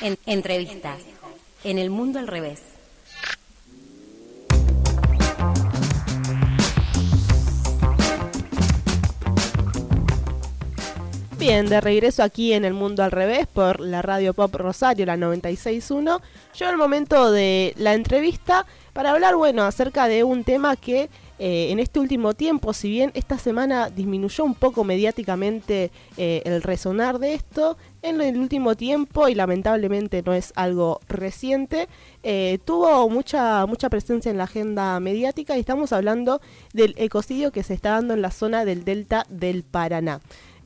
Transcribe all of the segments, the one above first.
En entrevistas. En el mundo al revés. Bien, de regreso aquí en el mundo al revés por la radio Pop Rosario, la 96.1. Llegó el momento de la entrevista para hablar, bueno, acerca de un tema que eh, en este último tiempo, si bien esta semana disminuyó un poco mediáticamente eh, el resonar de esto, en el último tiempo, y lamentablemente no es algo reciente, eh, tuvo mucha, mucha presencia en la agenda mediática y estamos hablando del ecocidio que se está dando en la zona del delta del Paraná.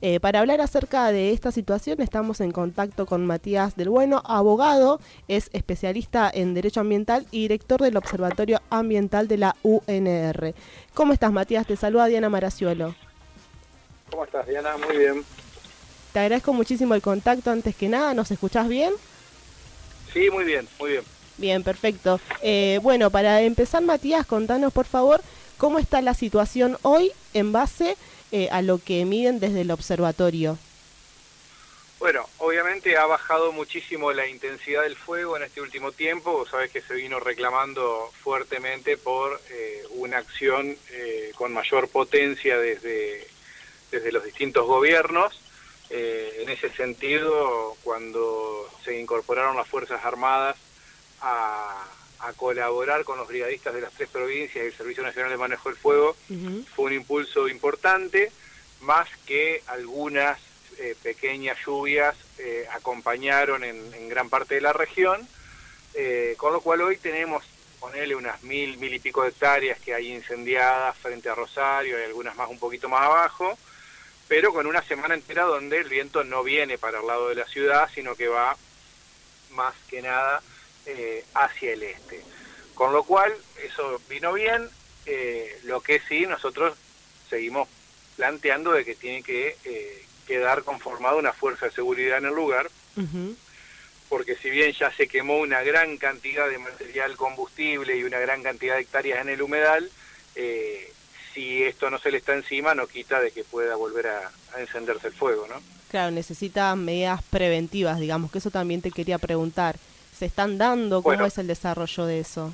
Eh, para hablar acerca de esta situación estamos en contacto con Matías del Bueno, abogado, es especialista en Derecho Ambiental y director del Observatorio Ambiental de la UNR. ¿Cómo estás Matías? Te saluda Diana Maraciolo. ¿Cómo estás Diana? Muy bien. Te agradezco muchísimo el contacto antes que nada, ¿nos escuchás bien? Sí, muy bien, muy bien. Bien, perfecto. Eh, bueno, para empezar Matías, contanos por favor cómo está la situación hoy en base eh, a lo que miden desde el observatorio? Bueno, obviamente ha bajado muchísimo la intensidad del fuego en este último tiempo. sabes que se vino reclamando fuertemente por eh, una acción eh, con mayor potencia desde, desde los distintos gobiernos. en ese sentido, cuando se incorporaron las Fuerzas Armadas a, a colaborar con los brigadistas de las tres provincias y el Servicio Nacional de Manejo del Fuego fue un impulso importante, más que algunas eh, pequeñas lluvias eh, acompañaron en, gran parte de la región, eh, con lo cual hoy tenemos, ponerle unas mil, mil y pico de hectáreas que hay incendiadas frente a Rosario, y algunas más un poquito más abajo, pero con una semana entera donde el viento no viene para el lado de la ciudad, sino que va más que nada eh, hacia el este. Con lo cual, eso vino bien, eh, lo que sí nosotros seguimos planteando de que tiene que eh, quedar conformada una fuerza de seguridad en el lugar, porque si bien ya se quemó una gran cantidad de material combustible y una gran cantidad de hectáreas en el humedal, si esto no se le está encima, no quita de que pueda volver a, a, encenderse el fuego, ¿no? Claro, necesita medidas preventivas, digamos, que eso también te quería preguntar se están dando? ¿Cómo es el desarrollo de eso?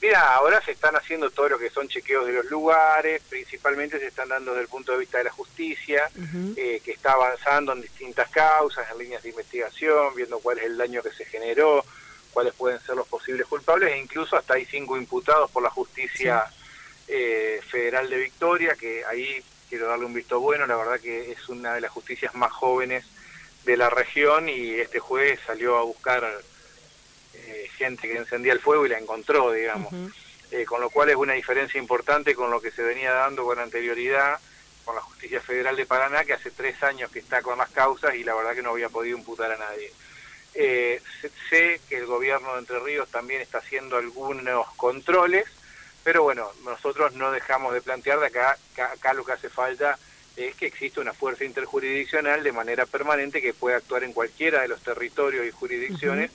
Mira, ahora se están haciendo todo lo que son chequeos de los lugares, principalmente se están dando desde el punto de vista de la justicia, eh, que está avanzando en distintas causas, en líneas de investigación, viendo cuál es el daño que se generó, cuáles pueden ser los posibles culpables, e incluso hasta hay cinco imputados por la justicia eh, federal de Victoria, que ahí quiero darle un visto bueno, la verdad que es una de las justicias más jóvenes de la región y este juez salió a buscar gente que encendía el fuego y la encontró, digamos. Eh, con lo cual es una diferencia importante con lo que se venía dando con anterioridad con la Justicia Federal de Paraná, que hace tres años que está con las causas y la verdad que no había podido imputar a nadie. Eh, sé que el gobierno de Entre Ríos también está haciendo algunos controles, pero bueno, nosotros no dejamos de plantear de acá, acá lo que hace falta es que existe una fuerza interjurisdiccional de manera permanente que puede actuar en cualquiera de los territorios y jurisdicciones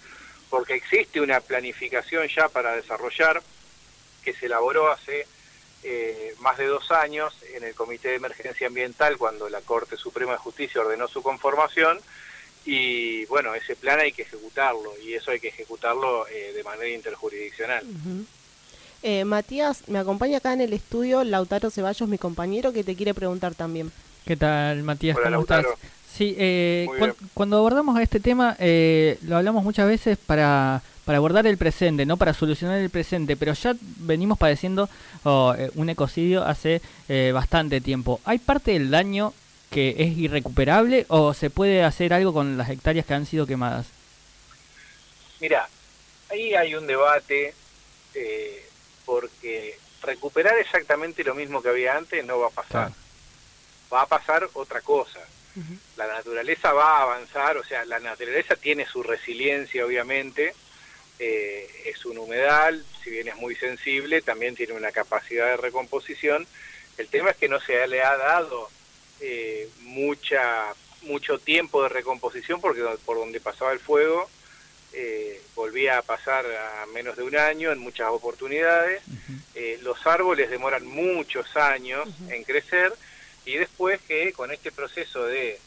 porque existe una planificación ya para desarrollar que se elaboró hace eh, más de dos años en el Comité de Emergencia Ambiental cuando la Corte Suprema de Justicia ordenó su conformación y bueno, ese plan hay que ejecutarlo y eso hay que ejecutarlo eh, de manera interjurisdiccional. Eh, Matías, me acompaña acá en el estudio Lautaro Ceballos, mi compañero, que te quiere preguntar también. ¿Qué tal, Matías? ¿Cómo estás? Sí, eh, cuando abordamos este tema, eh, lo hablamos muchas veces para, para abordar el presente, no para solucionar el presente, pero ya venimos padeciendo oh, eh, un ecocidio hace bastante tiempo. ¿Hay parte del daño que es irrecuperable o se puede hacer algo con las hectáreas que han sido quemadas? Mira, ahí hay un debate porque recuperar exactamente lo mismo que había antes no va a pasar. Va a pasar otra cosa la naturaleza va a avanzar, o sea, la naturaleza tiene su resiliencia, obviamente, eh, es un humedal, si bien es muy sensible, también tiene una capacidad de recomposición. El tema es que no se le ha dado eh, mucha mucho tiempo de recomposición porque por donde pasaba el fuego eh, volvía a pasar a menos de un año en muchas oportunidades. los árboles demoran muchos años en crecer y después que con este proceso de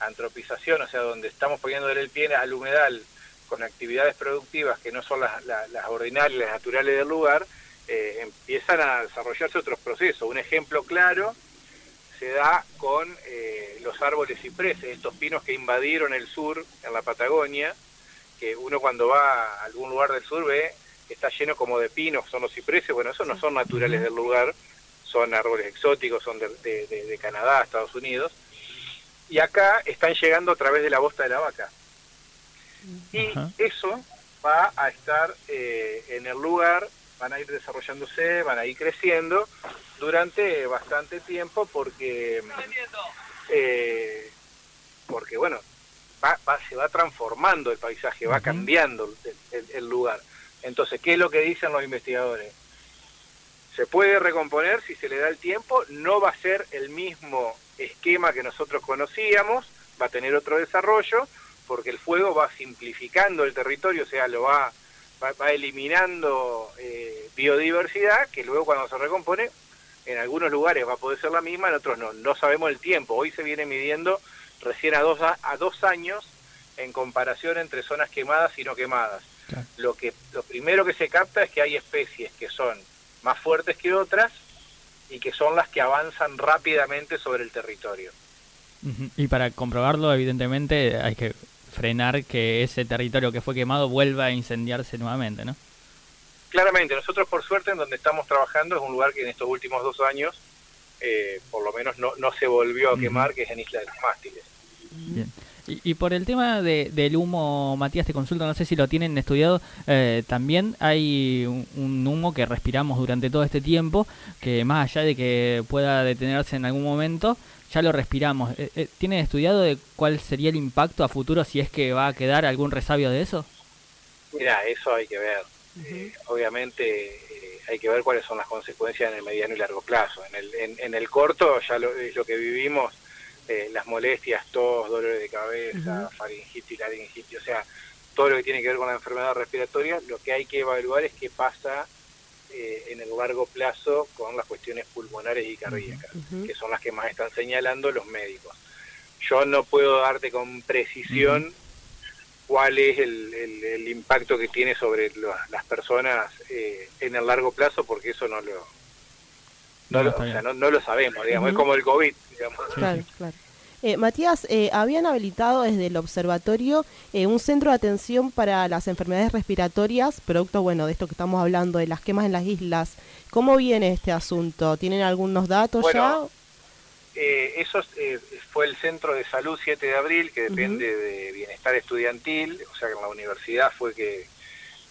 antropización, o sea, donde estamos poniéndole el pie al humedal con actividades productivas que no son las, las, ordinarias, las naturales del lugar, eh, empiezan a desarrollarse otros procesos. Un ejemplo claro se da con eh, los árboles cipreses, estos pinos que invadieron el sur, en la Patagonia, que uno cuando va a algún lugar del sur ve que está lleno como de pinos, son los cipreses, bueno, esos no son naturales del lugar, son árboles exóticos, son de, de Canadá, Estados Unidos, y acá están llegando a través de la bosta de la vaca. Y eso va a estar eh, en el lugar, van a ir desarrollándose, van a ir creciendo durante bastante tiempo porque, eh, porque bueno, va, se va transformando el paisaje, va cambiando el, lugar. Entonces, ¿qué es lo que dicen los investigadores? Se puede recomponer si se le da el tiempo, no va a ser el mismo esquema que nosotros conocíamos, va a tener otro desarrollo, porque el fuego va simplificando el territorio, o sea, lo va, va, eliminando eh, biodiversidad, que luego cuando se recompone, en algunos lugares va a poder ser la misma, en otros no. No sabemos el tiempo. Hoy se viene midiendo recién a dos, a, dos años en comparación entre zonas quemadas y no quemadas. Lo, que, lo primero que se capta es que hay especies que son más fuertes que otras y que son las que avanzan rápidamente sobre el territorio. Y para comprobarlo, evidentemente, hay que frenar que ese territorio que fue quemado vuelva a incendiarse nuevamente, ¿no? Claramente, nosotros por suerte en donde estamos trabajando es un lugar que en estos últimos dos años eh, por lo menos no, no se volvió a quemar, que es en Isla de los Mástiles. Bien. Y, por el tema de, del humo, Matías, te consulta, no sé si lo tienen estudiado, eh, también hay un, humo que respiramos durante todo este tiempo, que más allá de que pueda detenerse en algún momento, ya lo respiramos. Eh, eh, ¿Tienen estudiado de cuál sería el impacto a futuro si es que va a quedar algún resabio de eso? Mira, eso hay que ver. obviamente hay que ver cuáles son las consecuencias en el mediano y largo plazo. En el, en, el corto ya lo, es lo que vivimos eh, las molestias, tos, dolores de cabeza, faringitis, laringitis, o sea, todo lo que tiene que ver con la enfermedad respiratoria, lo que hay que evaluar es qué pasa eh, en el largo plazo con las cuestiones pulmonares y cardíacas, que son las que más están señalando los médicos. Yo no puedo darte con precisión cuál es el, impacto que tiene sobre las personas eh, en el largo plazo, porque eso no lo, no, lo, no, lo sabemos, digamos, es como el COVID, digamos. Claro, claro. Eh, Matías, eh, habían habilitado desde el observatorio eh, un centro de atención para las enfermedades respiratorias, producto, bueno, de esto que estamos hablando, de las quemas en las islas. ¿Cómo viene este asunto? ¿Tienen algunos datos ya? eso fue el Centro de Salud 7 de Abril, que depende de Bienestar Estudiantil, o sea que en la universidad fue que,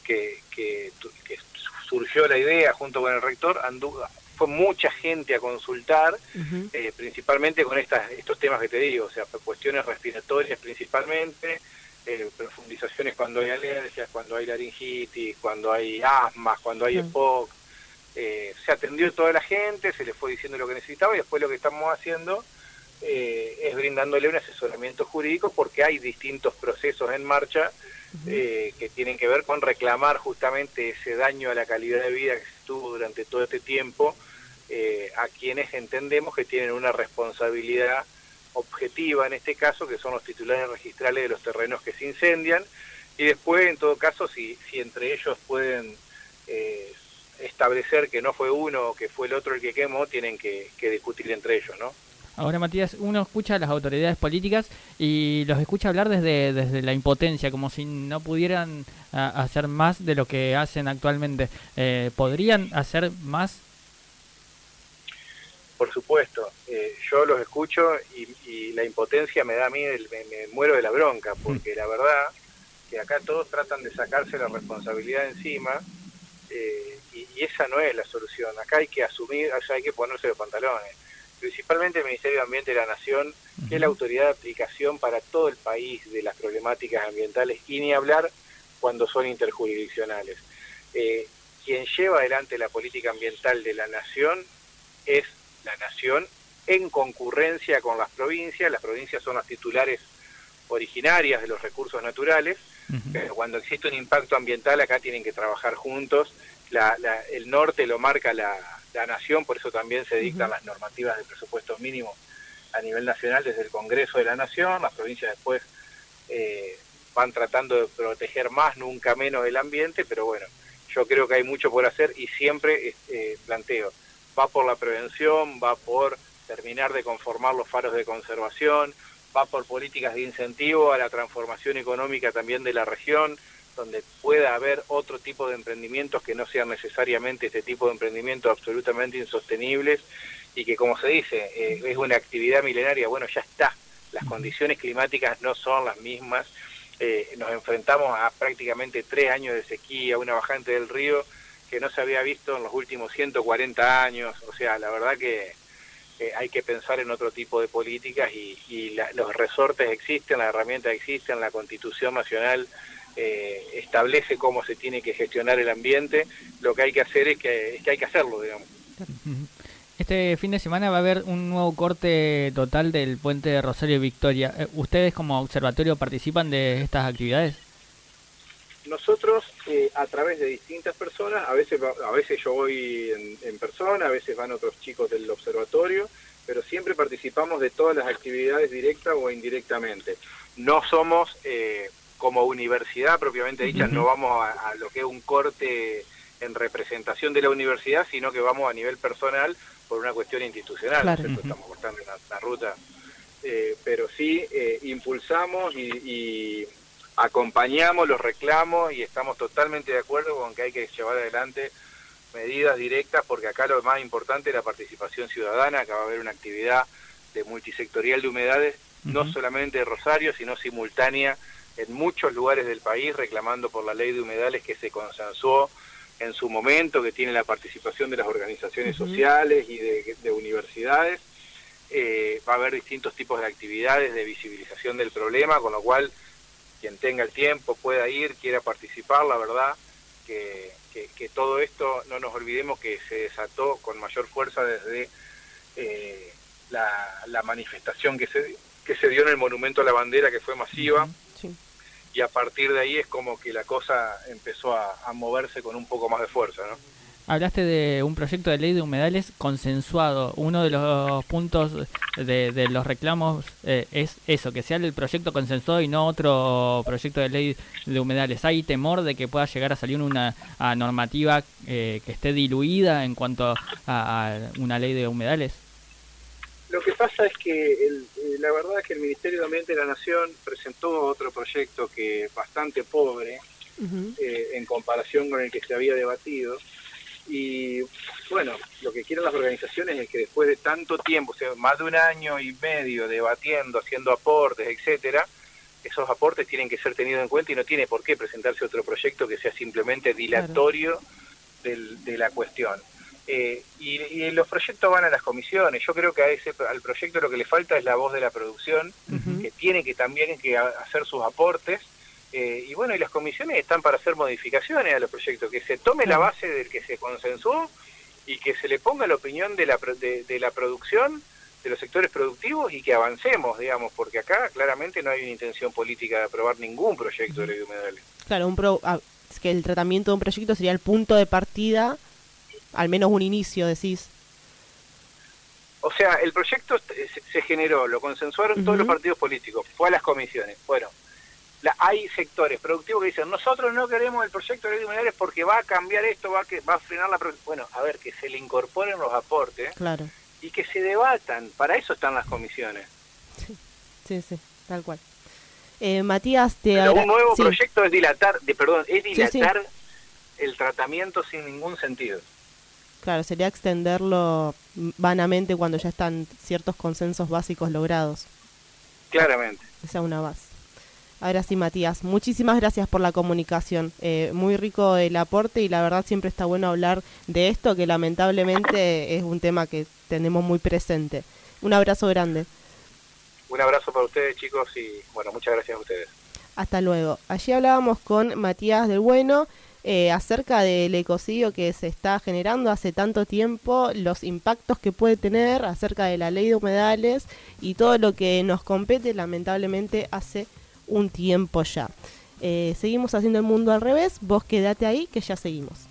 que, que, que surgió la idea junto con el rector, anduvo, fue mucha gente a consultar, eh, principalmente con estas, estos temas que te digo, o sea, cuestiones respiratorias principalmente, eh, profundizaciones cuando hay alergias, cuando hay laringitis, cuando hay asmas, cuando hay EPOC. Eh, se atendió toda la gente, se le fue diciendo lo que necesitaba y después lo que estamos haciendo es brindándole un asesoramiento jurídico porque hay distintos procesos en marcha que tienen que ver con reclamar justamente ese daño a la calidad de vida que se tuvo durante todo este tiempo eh, a quienes entendemos que tienen una responsabilidad objetiva en este caso, que son los titulares registrales de los terrenos que se incendian, y después, en todo caso, si, si entre ellos pueden eh, establecer que no fue uno o que fue el otro el que quemó, tienen que, discutir entre ellos, ¿no? Ahora, Matías, uno escucha a las autoridades políticas y los escucha hablar desde, desde la impotencia, como si no pudieran hacer más de lo que hacen actualmente. Eh, ¿Podrían hacer más por supuesto, eh, yo los escucho y, la impotencia me da a mí, me, muero de la bronca, porque la verdad que acá todos tratan de sacarse la responsabilidad encima eh, y, esa no es la solución. Acá hay que asumir, hay que ponerse los pantalones. Principalmente el Ministerio de Ambiente de la Nación, que es la autoridad de aplicación para todo el país de las problemáticas ambientales y ni hablar cuando son interjurisdiccionales. Eh, quien lleva adelante la política ambiental de la Nación es la nación en concurrencia con las provincias. Las provincias son las titulares originarias de los recursos naturales, pero cuando existe un impacto ambiental acá tienen que trabajar juntos. el norte lo marca la, nación, por eso también se dictan las normativas de presupuesto mínimo a nivel nacional desde el Congreso de la Nación, las provincias después eh, van tratando de proteger más, nunca menos el ambiente, pero bueno, yo creo que hay mucho por hacer y siempre eh, planteo, va por la prevención, va por terminar de conformar los faros de conservación, va por políticas de incentivo a la transformación económica también de la región, donde pueda haber otro tipo de emprendimientos que no sean necesariamente este tipo de emprendimientos absolutamente insostenibles y que como se dice, eh, es una actividad milenaria, bueno, ya está, las condiciones climáticas no son las mismas, eh, nos enfrentamos a prácticamente tres años de sequía, una bajante del río que no se había visto en los últimos 140 años, o sea, la verdad que hay que pensar en otro tipo de políticas y, los resortes existen, las herramientas existen, la Constitución Nacional eh, establece cómo se tiene que gestionar el ambiente, lo que hay que hacer es que, es que hay que hacerlo, digamos. Este fin de semana va a haber un nuevo corte total del puente de Rosario Victoria. Eh, ¿Ustedes como observatorio participan de estas actividades? Nosotros, eh, a través de distintas personas, a veces, a veces yo voy en, persona, a veces van otros chicos del observatorio, pero siempre participamos de todas las actividades directas o indirectamente. No somos eh, como universidad propiamente dicha, no vamos a, lo que es un corte en representación de la universidad, sino que vamos a nivel personal por una cuestión institucional, estamos cortando la, ruta, eh, pero sí impulsamos y acompañamos los reclamos y estamos totalmente de acuerdo con que hay que llevar adelante medidas directas porque acá lo más importante es la participación ciudadana, acá va a haber una actividad de multisectorial de humedades, no solamente de Rosario, sino simultánea en muchos lugares del país reclamando por la ley de humedales que se consensuó en su momento, que tiene la participación de las organizaciones sociales y de, universidades. Eh, va a haber distintos tipos de actividades de visibilización del problema, con lo cual quien tenga el tiempo pueda ir, quiera participar, la verdad que, que, todo esto, no nos olvidemos que se desató con mayor fuerza desde eh, la, manifestación que se, que se dio en el Monumento a la Bandera, que fue masiva, y a partir de ahí es como que la cosa empezó a, a moverse con un poco más de fuerza, ¿no? Hablaste de un proyecto de ley de humedales consensuado. Uno de los puntos de, los reclamos eh, es eso, que sea el proyecto consensuado y no otro proyecto de ley de humedales. ¿Hay temor de que pueda llegar a salir una normativa eh, que esté diluida en cuanto a, una ley de humedales? Lo que pasa es que eh, la verdad es que el Ministerio de Ambiente de la Nación presentó otro proyecto que es bastante pobre en comparación con el que se había debatido y bueno, lo que quieren las organizaciones es que después de tanto tiempo, o sea, más de un año y medio debatiendo, haciendo aportes, etcétera, esos aportes tienen que ser tenidos en cuenta y no tiene por qué presentarse otro proyecto que sea simplemente dilatorio de la cuestión. Eh, y, los proyectos van a las comisiones. Yo creo que a ese al proyecto lo que le falta es la voz de la producción, que tiene que también que hacer sus aportes eh, y bueno, y las comisiones están para hacer modificaciones a los proyectos, que se tome la base del que se consensuó y que se le ponga la opinión de la, de, la producción, de los sectores productivos y que avancemos, digamos, porque acá claramente no hay una intención política de aprobar ningún proyecto de ley de humedales. Claro, un ah, que el tratamiento de un proyecto sería el punto de partida, al menos un inicio, decís. O sea, el proyecto se, generó, lo consensuaron todos los partidos políticos, fue a las comisiones. Bueno, hay sectores productivos que dicen, nosotros no queremos el proyecto de ley de humedales porque va a cambiar esto, va a, que, va a frenar la producción. Bueno, a ver, que se le incorporen los aportes claro. y que se debatan. Para eso están las comisiones. Sí, sí, tal cual. Eh, Matías, te Pero un nuevo proyecto es dilatar, de, perdón, es dilatar el tratamiento sin ningún sentido. Claro, sería extenderlo vanamente cuando ya están ciertos consensos básicos logrados. Claramente. Esa es una base. Ahora sí, Matías, muchísimas gracias por la comunicación. Eh, muy rico el aporte y la verdad siempre está bueno hablar de esto, que lamentablemente es un tema que tenemos muy presente. Un abrazo grande. Un abrazo para ustedes, chicos, y bueno, muchas gracias a ustedes. Hasta luego. Allí hablábamos con Matías del Bueno. Eh, acerca del ecocidio que se está generando hace tanto tiempo, los impactos que puede tener acerca de la ley de humedales y todo lo que nos compete lamentablemente hace un tiempo ya. Eh, seguimos haciendo el mundo al revés, vos quédate ahí que ya seguimos.